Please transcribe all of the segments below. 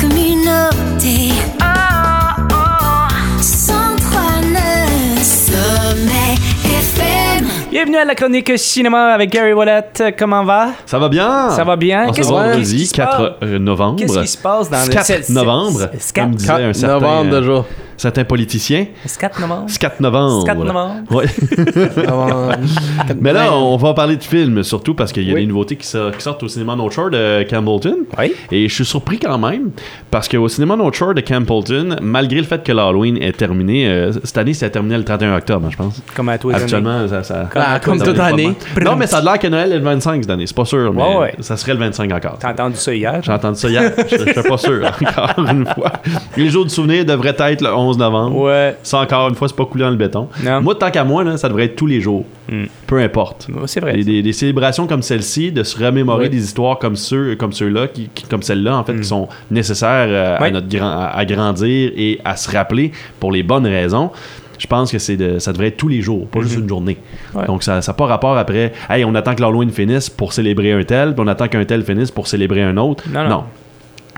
communauté. Oh, oh. 103.9 Sommet FM. Bienvenue à la chronique cinéma avec Gary Wallet. Comment va? Ça va bien? Ça va bien? On se Qu'est-ce- vendredi qui se 4 euh, novembre. Qu'est-ce qui se passe dans le 4 c'est- novembre, c'est- c'est- comme disait 4 un certain, novembre déjà. Certain politicien. C'est 4 novembre? C'est 4 novembre. 4 novembre. Ouais. Mais là, on va parler de films, surtout parce qu'il y a Oui. des nouveautés qui, so- qui sortent au cinéma North Shore de Campbellton. Oui. Et je suis surpris quand même, parce qu'au cinéma North Shore de Campbellton, malgré le fait que l'Halloween est terminé, euh, cette année, c'est terminé le 31 octobre, je pense. Comme à tous les années. Habituellement, ça, ça- Ah, comme toute année. Non, mais ça a l'air que Noël est le 25 cette année. C'est pas sûr, mais ouais. ça serait le 25 encore. T'as entendu ça hier? J'ai entendu ça hier. Je je suis pas sûr, encore une fois. Les jours du souvenir devraient être le 11 novembre. Ouais. Ça, encore une fois, c'est pas coulé dans le béton. Non. Moi, tant qu'à moi, là, ça devrait être tous les jours. Hmm. Peu importe. C'est vrai. Des, des- des célébrations comme celle-ci, de se remémorer des histoires comme ceux, comme ceux-là, qui, qui- comme celle-là, en fait, Hmm. qui sont nécessaires euh, à notre grand, à, à grandir et à se rappeler pour les bonnes raisons. Je pense que c'est de, ça devrait être tous les jours, pas juste une journée. Hmm. Ouais. Donc ça n'a pas rapport après. Hey, on attend que l'Halloween finisse pour célébrer un tel, puis on attend qu'un tel finisse pour célébrer un autre. Non, non.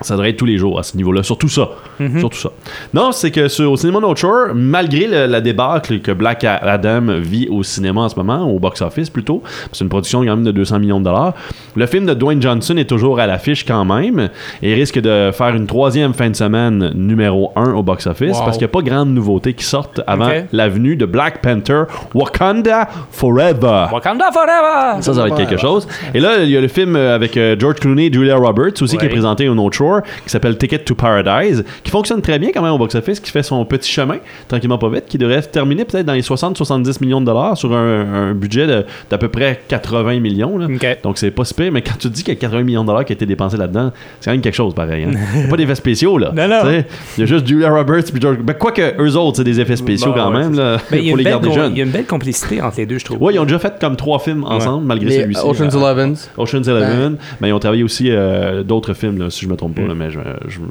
Ça devrait être tous les jours à ce niveau-là. Surtout ça. Mhm. Surtout ça. Non, c'est que sur, au cinéma North Shore, malgré le- la débâcle que Black Adam vit au cinéma en ce moment, au box-office plutôt, c'est une production quand même de 200 millions de dollars, le film de Dwayne Johnson est toujours à l'affiche quand même et risque de faire une troisième fin de semaine numéro 1 au box-office Wow. parce qu'il n'y a pas grande nouveauté qui sortent avant l'avenue de Black Panther Wakanda Forever. Wakanda Forever! Ça, ça va être quelque chose. Et là, il y a le film avec euh, George Clooney et Julia Roberts aussi qui est présenté au North Shore, qui s'appelle Ticket to Paradise, qui fonctionne très bien quand même au box-office, qui fait son petit chemin, tranquillement pas vite, qui devrait se terminer peut-être dans les 60-70 millions de dollars sur un, un budget d'à peu près 80 millions. là. Ok. Donc c'est pas si pire, mais quand tu dis qu'il y a 80 millions de dollars qui a été dépensé là-dedans, c'est quand même quelque chose pareil. Hein. Y a pas d'effets spéciaux là. Non, non. Il y a juste Julia Roberts et George. Ben, quoique eux autres, c'est des effets spéciaux Bon, quand ouais, même, là, Ben, il y a pour une les belle garder jeunes. Il y a une belle complicité entre les deux, je trouve. Ouais, ils ont déjà fait comme trois films ensemble, malgré celui-ci. Ocean's Eleven. Ocean's Eleven. Mais ils ont travaillé aussi euh, d'autres films, là, si je me trompe pas, mais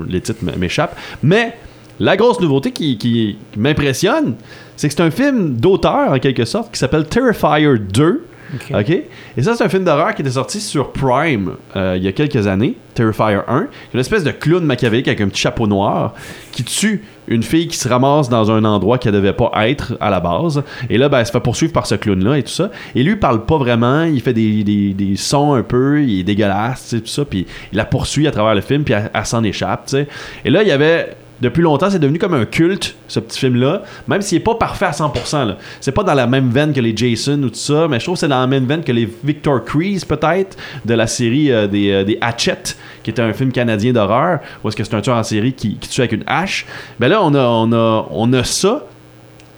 les titres m'échappent. Mais la grosse nouveauté qui- qui m'impressionne, c'est que c'est un film d'auteur, en quelque sorte, qui s'appelle Terrifier 2. Ok. Et ça, c'est un film d'horreur qui était sorti sur Prime euh, il y a quelques années, Terrifier 1. Une espèce de clown machiavélique avec un petit chapeau noir qui tue une fille qui se ramasse dans un endroit qu'elle devait pas être à la base. Et là, ben, elle se fait poursuivre par ce clown-là et tout ça. Et lui, il parle pas vraiment, il fait des, des- sons un peu, il est dégueulasse, tout ça. Puis il la poursuit à travers le film, puis elle, s'en échappe, tu sais. Et là, il y avait depuis longtemps, c'est devenu comme un culte, ce petit film-là, même s'il est pas parfait à 100%. là. C'est pas dans la même veine que les Jason ou tout ça, mais je trouve que c'est dans la même veine que les Victor Crease, peut-être, de la série euh, des, euh, des Hatchet, qui était un film canadien d'horreur, où est-ce que c'est un tueur en série qui, qui tue avec une hache. Ben là, on a, on a, on a ça,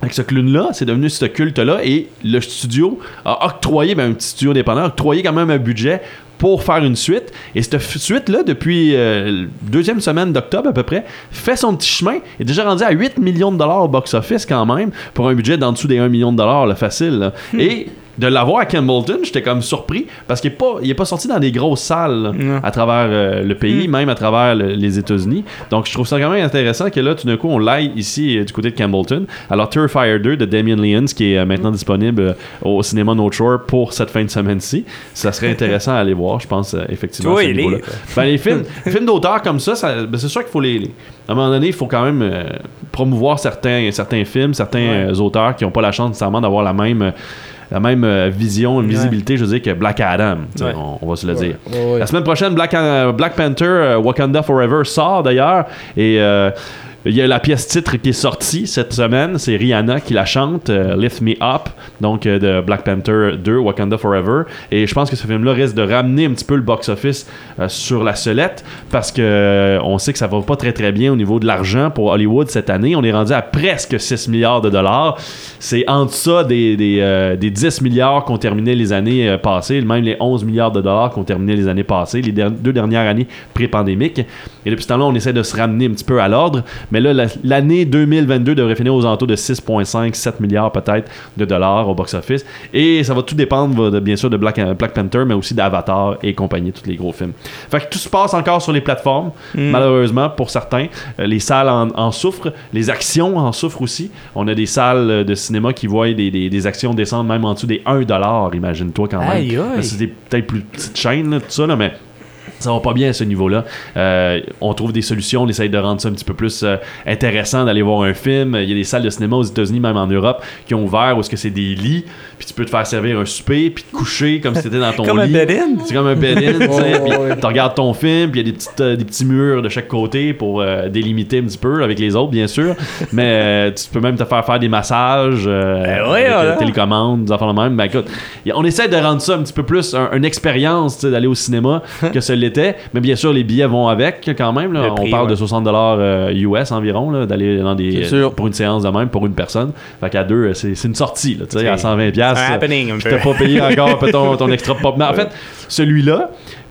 avec ce clown-là, c'est devenu ce culte-là, et le studio a octroyé, ben, un petit studio indépendant, a octroyé quand même un budget pour faire une suite. Et cette suite-là, depuis euh, deuxième semaine d'octobre à peu près, fait son petit chemin, est déjà rendu à 8 millions de dollars au box-office quand même, pour un budget d'en dessous des 1 million de dollars, là, facile. là. Et de l'avoir à Campbellton, j'étais comme surpris, parce qu'il n'est pas, il est pas sorti dans des grosses salles là, Non. à travers euh, le pays, même à travers le- les États-Unis. Donc je trouve ça quand même intéressant que là, tout d'un coup, on l'aille ici euh, du côté de Campbellton. Alors Terrifier 2 de Damien Leons, qui est euh, maintenant disponible euh, au cinéma North Shore pour cette fin de semaine-ci. Ça serait intéressant à aller voir, je pense, euh, effectivement. Niveau-là. est- Ben, les films, les films d'auteur comme ça, ça- ben, c'est sûr qu'il faut les, les- À un moment donné, il faut quand même euh, promouvoir certains, certains films, certains Ouais. euh, auteurs qui n'ont pas la chance nécessairement d'avoir la même, euh, la même euh, vision, visibilité, je veux dire, que Black Adam. On, on va se le dire. La semaine prochaine, Black, euh, Black Panther euh, Wakanda Forever sort d'ailleurs. Et il y a la pièce titre qui est sortie cette semaine. C'est Rihanna qui la chante, euh, Lift Me Up, donc euh, de Black Panther 2 Wakanda Forever. Et je pense que ce film-là risque de ramener un petit peu le box-office euh, sur la sellette parce que on sait que ça va pas très très bien au niveau de l'argent pour Hollywood cette année. On est rendu à presque 6 milliards de dollars. C'est en ça des, des, des 10 milliards qu'on terminé les années passées, même les 11 milliards de dollars qu'on terminé les années passées, les deux dernières années pré-pandémiques. Et depuis ce temps-là, on essaie de se ramener un petit peu à l'ordre. Mais là, la- l'année 2022 devrait finir aux alentours de 6,5, 7 milliards peut-être de dollars au box-office. Et ça va tout dépendre, de- bien sûr, de Black, Black Panther, mais aussi d'Avatar et compagnie, tous les gros films. Fait que tout se passe encore sur les plateformes, malheureusement, pour certains. Euh, les salles en, en souffrent, les actions en souffrent aussi. On a des salles euh, de cinéma qui voient des, des- des actions descendre même en dessous des 1$, imagine-toi quand même. C'est peut-être plus petites chaînes, là, tout ça, là, mais ça va pas bien à ce niveau-là. Euh, on trouve des solutions, on essaye de rendre ça un petit peu plus euh, intéressant d'aller voir un film. Il y a des salles de cinéma aux États-Unis, même en Europe, qui ont ouvert où est-ce que c'est des lits, puis tu peux te faire servir un souper, puis te coucher comme si t'étais dans ton Comme un lit. bed-in? C'est comme un bed-in, tu regardes ton film, puis il y a des, petites, euh, des petits murs de chaque côté pour délimiter un petit peu avec les autres, bien sûr. Mais tu peux même te faire faire des massages Ben ouais, avec télécommande, des affaires de même. Ben écoute, on essaie de rendre ça un petit peu plus un- une expérience d'aller au cinéma que ce Mais bien sûr, les billets vont avec quand même. là. On parle de ouais. 60$ euh, US environ, là, d'aller dans des, sûr. pour une séance de même, pour une personne. Fait qu'à deux, euh, c'est c'est une sortie. Là, tu sais, C'est à 120$. un piastres, happening un puis peu. t'as pas payé encore ton, ton extra pop. Mais en fait, celui-là,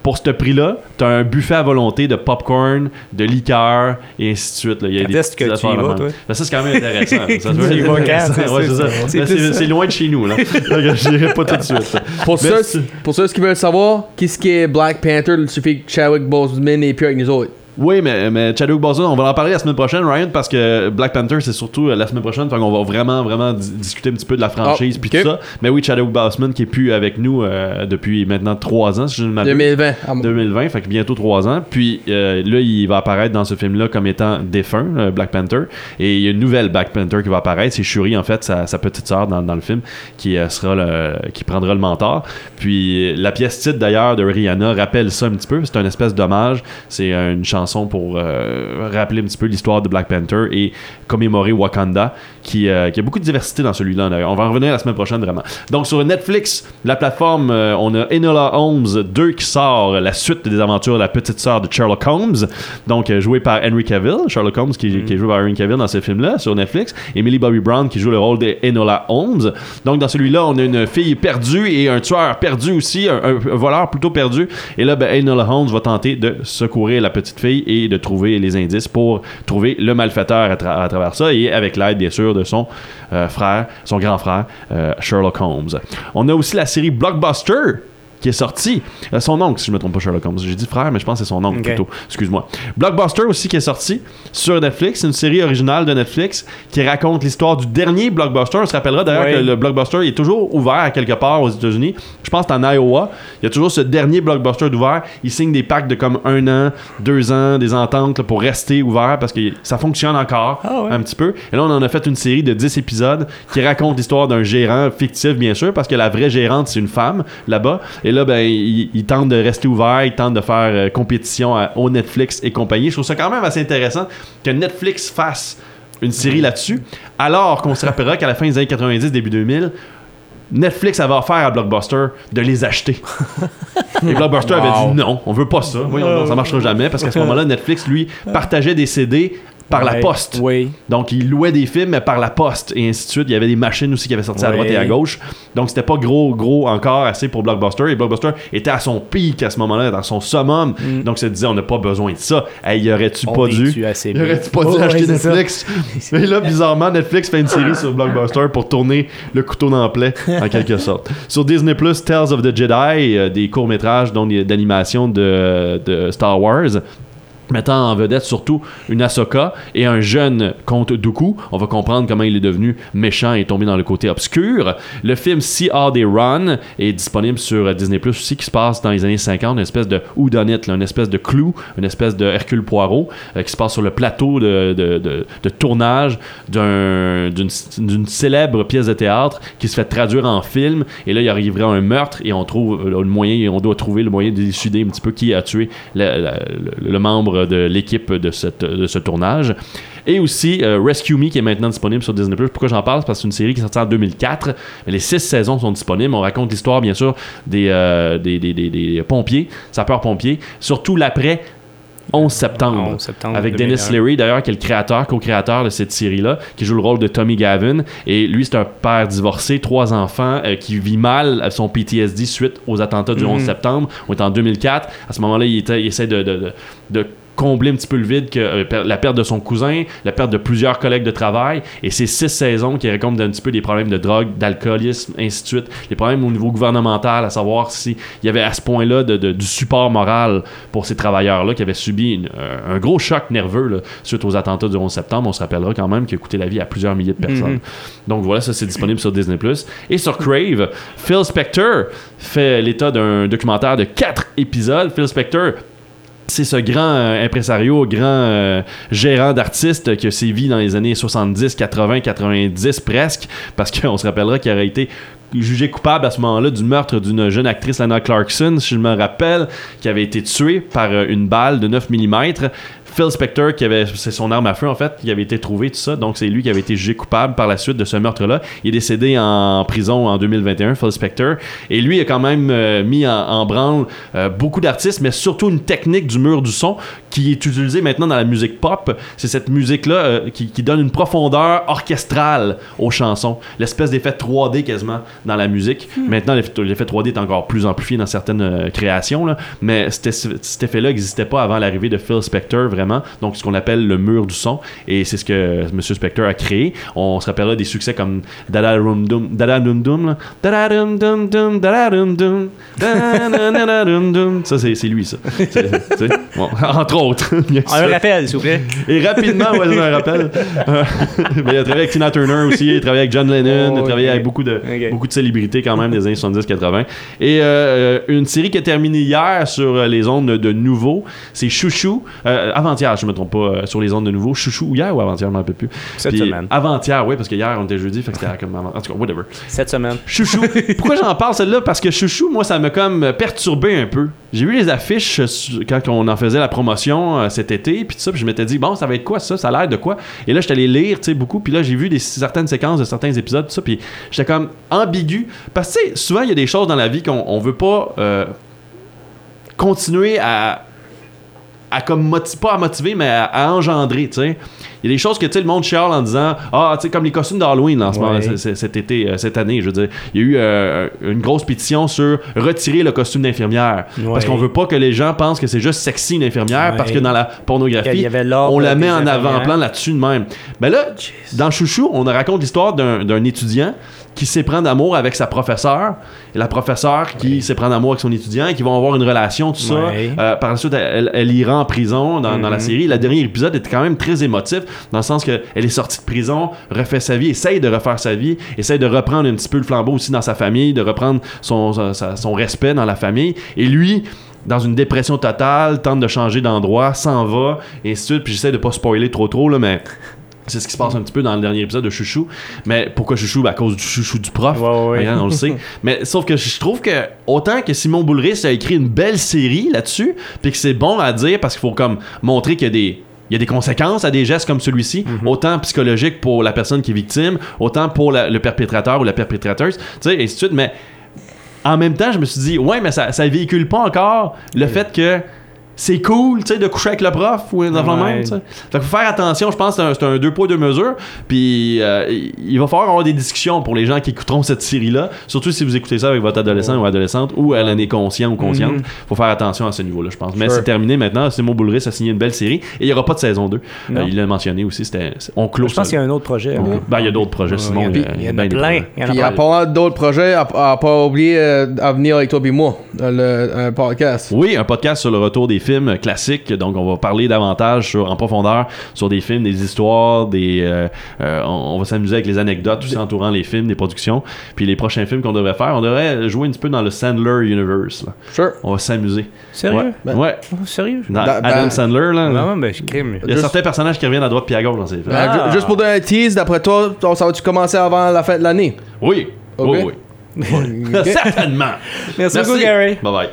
pour ce prix-là, t'as un buffet à volonté de popcorn, de liqueur et ainsi de suite. là. Il y a des que tu y vas, toi? Ben, ça, c'est quand même intéressant. Tu. C'est loin de chez nous. Là. J'irai pas tout de suite. Pour ceux, pour ceux qui veulent savoir, qu'est-ce qui est Black Panther, il suffit que Chadwick Boseman est plus avec nous autres. Oui, mais, mais Chadwick Boseman, on va en parler la semaine prochaine, Ryan, parce que Black Panther, c'est surtout euh, la semaine prochaine. Fait qu'on va vraiment, vraiment di- discuter un petit peu de la franchise Ah, puis tout ça. Mais oui, Chadwick Boseman qui est plus avec nous euh, depuis maintenant trois ans, si je ne m'abuse. 2020. Ah, bon. 2020, fait que bientôt 3 ans. Puis euh, là, il va apparaître dans ce film-là comme étant défunt, euh, Black Panther. Et il y a une nouvelle Black Panther qui va apparaître. C'est Shuri, en fait, sa, sa petite sœur dans, dans le film, qui, sera le, qui prendra le mentor. Puis la pièce titre d'ailleurs de Rihanna rappelle ça un petit peu. C'est un espèce d'hommage. C'est une chanson pour euh, rappeler un petit peu l'histoire de Black Panther et commémorer Wakanda, qui, euh, qui a beaucoup de diversité dans celui-là. On va en revenir la semaine prochaine vraiment. Donc sur Netflix, la plateforme, euh, on a Enola Holmes 2 qui sort, la suite des aventures de la petite sœur de Sherlock Holmes, donc euh, joué par Henry Cavill, Sherlock Holmes qui, qui est joué par Henry Cavill dans ce film-là sur Netflix, et Millie Bobby Brown qui joue le rôle d'Enola Holmes. Donc dans celui-là, on a une fille perdue et un tueur perdu aussi, un, un- un voleur plutôt perdu. Et là, ben, Enola Holmes va tenter de secourir la petite fille et de trouver les indices pour trouver le malfaiteur à, tra- à travers ça, et avec l'aide bien sûr de son euh, frère, son grand frère, euh, Sherlock Holmes. On a aussi la série Blockbuster qui est sortie. Euh, son oncle, si je me trompe pas, Sherlock Holmes. J'ai dit frère, mais je pense que c'est son oncle plutôt. Excuse-moi. Blockbuster aussi qui est sorti sur Netflix. C'est une série originale de Netflix qui raconte l'histoire du dernier Blockbuster. On se rappellera d'ailleurs Oui. que le Blockbuster est toujours ouvert à quelque part aux États-Unis. Je pense que c'est en Iowa. Il y a toujours ce dernier Blockbuster d'ouvert. Ils signent des packs de comme un an, deux ans, des ententes là, pour rester ouvert parce que ça fonctionne encore Ah ouais. un petit peu. Et là, on en a fait une série de 10 épisodes qui raconte l'histoire d'un gérant fictif, bien sûr, parce que la vraie gérante, c'est une femme là-bas. Et là, ben, il, il tente de rester ouvert, il tente de faire euh, compétition à- au Netflix et compagnie. Je trouve ça quand même assez intéressant que Netflix fasse une série là-dessus, alors qu'on se rappellera qu'à la fin des années 90, début 2000, Netflix avait offert à Blockbuster de les acheter. Et Blockbuster avait dit non, on veut pas ça. Voyons donc, ça marchera jamais parce qu'à ce moment-là, Netflix, lui, partageait des CD par la poste. Oui. Donc, il louait des films, mais par la poste, et ainsi de suite. Il y avait des machines aussi qui avaient sorti à droite et à gauche. Donc, c'était pas gros, gros encore assez pour Blockbuster. Et Blockbuster était à son pic à ce moment-là, dans son summum. Donc, ça disait, on n'a pas besoin de ça. Hey, y aurait-tu pas dû? Y aurait-tu pas dû Ouais, acheter. Netflix? Mais là, bizarrement, Netflix fait une série sur Blockbuster pour tourner le couteau dans le plaie, en quelque sorte. Sur Disney Plus, Tales of the Jedi, euh, des courts-métrages d'animation de, de Star Wars mettant en vedette surtout une Ahsoka et un jeune comte Dooku. On va comprendre comment il est devenu méchant et tombé dans le côté obscur. Le film See How They Run est disponible sur Disney Plus aussi, qui se passe dans les années 50, une espèce de whodunit, une espèce de clou, une espèce de Hercule Poirot, euh, qui se passe sur le plateau de, de- de- de tournage d'un- d'une d'une célèbre pièce de théâtre qui se fait traduire en film. Et là, il arriverait un meurtre et on trouve le moyen, on doit trouver le moyen d'élucider un petit peu qui a tué le membre de l'équipe de, cette- de ce tournage. Et aussi euh, Rescue Me qui est maintenant disponible sur Disney+. Pourquoi j'en parle? Parce que c'est une série qui est sortie en 2004. Mais les six saisons sont disponibles. On raconte l'histoire, bien sûr, des, euh, des, des- des- des pompiers, sapeurs-pompiers, surtout l'après 11 septembre. 11 septembre Avec 2001. Dennis Leary, d'ailleurs, qui est le créateur, co-créateur de cette série-là, qui joue le rôle de Tommy Gavin. Et lui, c'est un père divorcé, trois enfants, euh, qui vit mal son PTSD suite aux attentats du Mhm. 11 septembre. On est en 2004. À ce moment-là, il, était- il essaie de, de- de- de combler un petit peu le vide que euh, la perte de son cousin, la perte de plusieurs collègues de travail, et ces six saisons qui racontent un petit peu des problèmes de drogue, d'alcoolisme, ainsi de suite, les problèmes au niveau gouvernemental, à savoir s'il y avait à ce point-là de- de- du support moral pour ces travailleurs-là qui avaient subi une- euh, un gros choc nerveux là, suite aux attentats du 11 septembre. On se rappellera quand même qu'il a coûté la vie à plusieurs milliers de personnes. Mhm. Donc voilà, ça c'est disponible sur Disney+. Et sur Crave, Phil Spector fait l'état d'un documentaire de quatre épisodes. Phil Spector c'est ce grand euh, impresario, grand euh, gérant d'artistes qui a sévi dans les années 70, 80, 90 presque, parce qu'on se rappellera qu'il aurait été jugé coupable à ce moment-là du meurtre d'une jeune actrice, Lana Clarkson, si je me rappelle, qui avait été tuée par euh, une balle de 9 mm. Phil Spector, qui avait, c'est son arme à feu en fait, qui avait été trouvé, tout ça. Donc c'est lui qui avait été jugé coupable par la suite de ce meurtre-là. Il est décédé en prison en 2021, Phil Spector. Et lui a quand même euh, mis en, en branle euh, beaucoup d'artistes, mais surtout une technique du mur du son qui est utilisée maintenant dans la musique pop. C'est cette musique-là euh, qui, qui donne une profondeur orchestrale aux chansons. L'espèce d'effet 3D quasiment dans la musique. Maintenant, l'effet l'effet 3D est encore plus amplifié dans certaines créations, là, mais cet, cet effet-là n'existait pas avant l'arrivée de Phil Spector, vraiment. Donc, ce qu'on appelle le mur du son. Et c'est ce que M. Spector a créé. On se rappellera des succès comme Dada Rum Dum, Dada Dum Dum. Dada Dum Dum Dum, Dada Dum Dum, Dada Dum Dum. Ça, c'est lui, ça. Bon, entre autres. Un rappel, s'il vous plaît. Et rapidement, ouais, je me rappelle. Euh, il a travaillé avec Tina Turner aussi, il a travaillé avec John Lennon, il a Oh, travaillé ok. avec beaucoup de, Ok. beaucoup de célébrités quand même des années 70-80. Et euh, une série qui a terminé hier sur euh, les ondes de Nouveau, c'est Chouchou. Euh, avant-hier, je me trompe pas, euh, sur les ondes de Nouveau. Chouchou, ou hier ou avant-hier, je m'en rappelle plus. Cette Puis, semaine. Avant-hier, oui, parce que hier, on était jeudi, fait que c'était comme avant. En tout cas, whatever. Cette semaine. Chouchou. Pourquoi j'en parle celle-là? Parce que Chouchou, moi, ça m'a comme perturbé un peu. J'ai vu les affiches euh, quand on en faisait la promotion euh, cet été, puis tout ça, puis je m'étais dit, bon, ça va être quoi ça? Ça a l'air de quoi? Et là, j'étais allé lire, tu sais, beaucoup, puis là, j'ai vu des, certaines séquences de certains épisodes, tout ça, puis j'étais comme ambigu. Parce que, souvent, il y a des choses dans la vie qu'on on veut pas euh, continuer à à comme pas à motiver mais à, à engendrer tu sais il y a des choses que tu sais le monde chiale en disant ah tu sais comme les costumes d'Halloween en ce Ouais. moment c- c- cet été euh, cette année je veux dire il y a eu euh, une grosse pétition sur retirer le costume d'infirmière Ouais. parce qu'on veut pas que les gens pensent que c'est juste sexy une infirmière Ouais. parce que dans la pornographie on la met en avant-plan là-dessus de même ben là dans Chouchou on raconte l'histoire d'un étudiant qui s'éprend d'amour avec sa professeure et la professeure qui s'éprend d'amour avec son étudiant et qui vont avoir une relation tout ça euh, par la suite, elle, elle ira en prison dans, dans la Mhm. série. Le dernier épisode était quand même très émotif, dans le sens qu'elle est sortie de prison, refait sa vie, essaye de refaire sa vie, essaye de reprendre un petit peu le flambeau aussi dans sa famille, de reprendre son, son respect dans la famille. Et lui, dans une dépression totale, tente de changer d'endroit, s'en va, et ainsi de suite. Puis j'essaie de pas spoiler trop trop, là, mais... C'est ce qui se passe un petit peu dans le dernier épisode de Chouchou. Mais pourquoi Chouchou? Ben, à cause du chouchou du prof. Ouais, ouais, ouais. Regarde, on le sait. Mais sauf que je trouve que autant que Simon Boulris a écrit une belle série là-dessus, puis que c'est bon à dire parce qu'il faut comme montrer qu'il y a des il y a des conséquences à des gestes comme celui-ci, autant psychologique pour la personne qui est victime, autant pour la- le perpétrateur ou la perpétrateuse, tu sais, et ainsi de suite. Mais en même temps, je me suis dit, ouais, mais ça, ça véhicule pas encore le fait que c'est cool, tu sais, de coucher avec le prof ou un enfant Ouais. même, tu sais. Fait faut faire attention, je pense que c'est un, c'est un deux poids, deux mesures. Puis euh, il- va falloir avoir des discussions pour les gens qui écouteront cette série-là. Surtout si vous écoutez ça avec votre adolescent ou adolescente ou elle en est conscient ou consciente. Mhm. faut faire attention à ce niveau-là, je pense. Mais Sure. c'est terminé maintenant. Simon Boulris a signé une belle série et il n'y aura pas de saison 2. Non. Euh, il l'a mentionné aussi. C'était, on clôt Je pense qu'il y a un autre projet. Hein. Ben, il y a d'autres projets, Simon. il y, a- il y en bien a plein. Il y a pas d'autres projets, à, à pas oublier euh, à venir avec toi et moi, le un podcast. Oui, un podcast sur le retour des films classiques. Donc, on va parler davantage sur, en profondeur sur des films, des histoires, des. euh, euh, on, on va s'amuser avec les anecdotes, tout ça entourant les films, des productions. Puis les prochains films qu'on devrait faire, on devrait jouer un petit peu dans le Sandler Universe. là. Sure. On va s'amuser. Sérieux? Ouais. Ben- ouais. Oh, sérieux? Dans Da- Adam ben- Sandler, là. Non, ben, je crime. Il y a Juste- certains personnages qui reviennent à droite puis à gauche dans ces films. Ah. ju- juste pour donner un tease, d'après toi, ça va-tu commencer avant la fin de l'année? Oui. Oui, oui. Certainement. Merci beaucoup, Gary. Bye bye.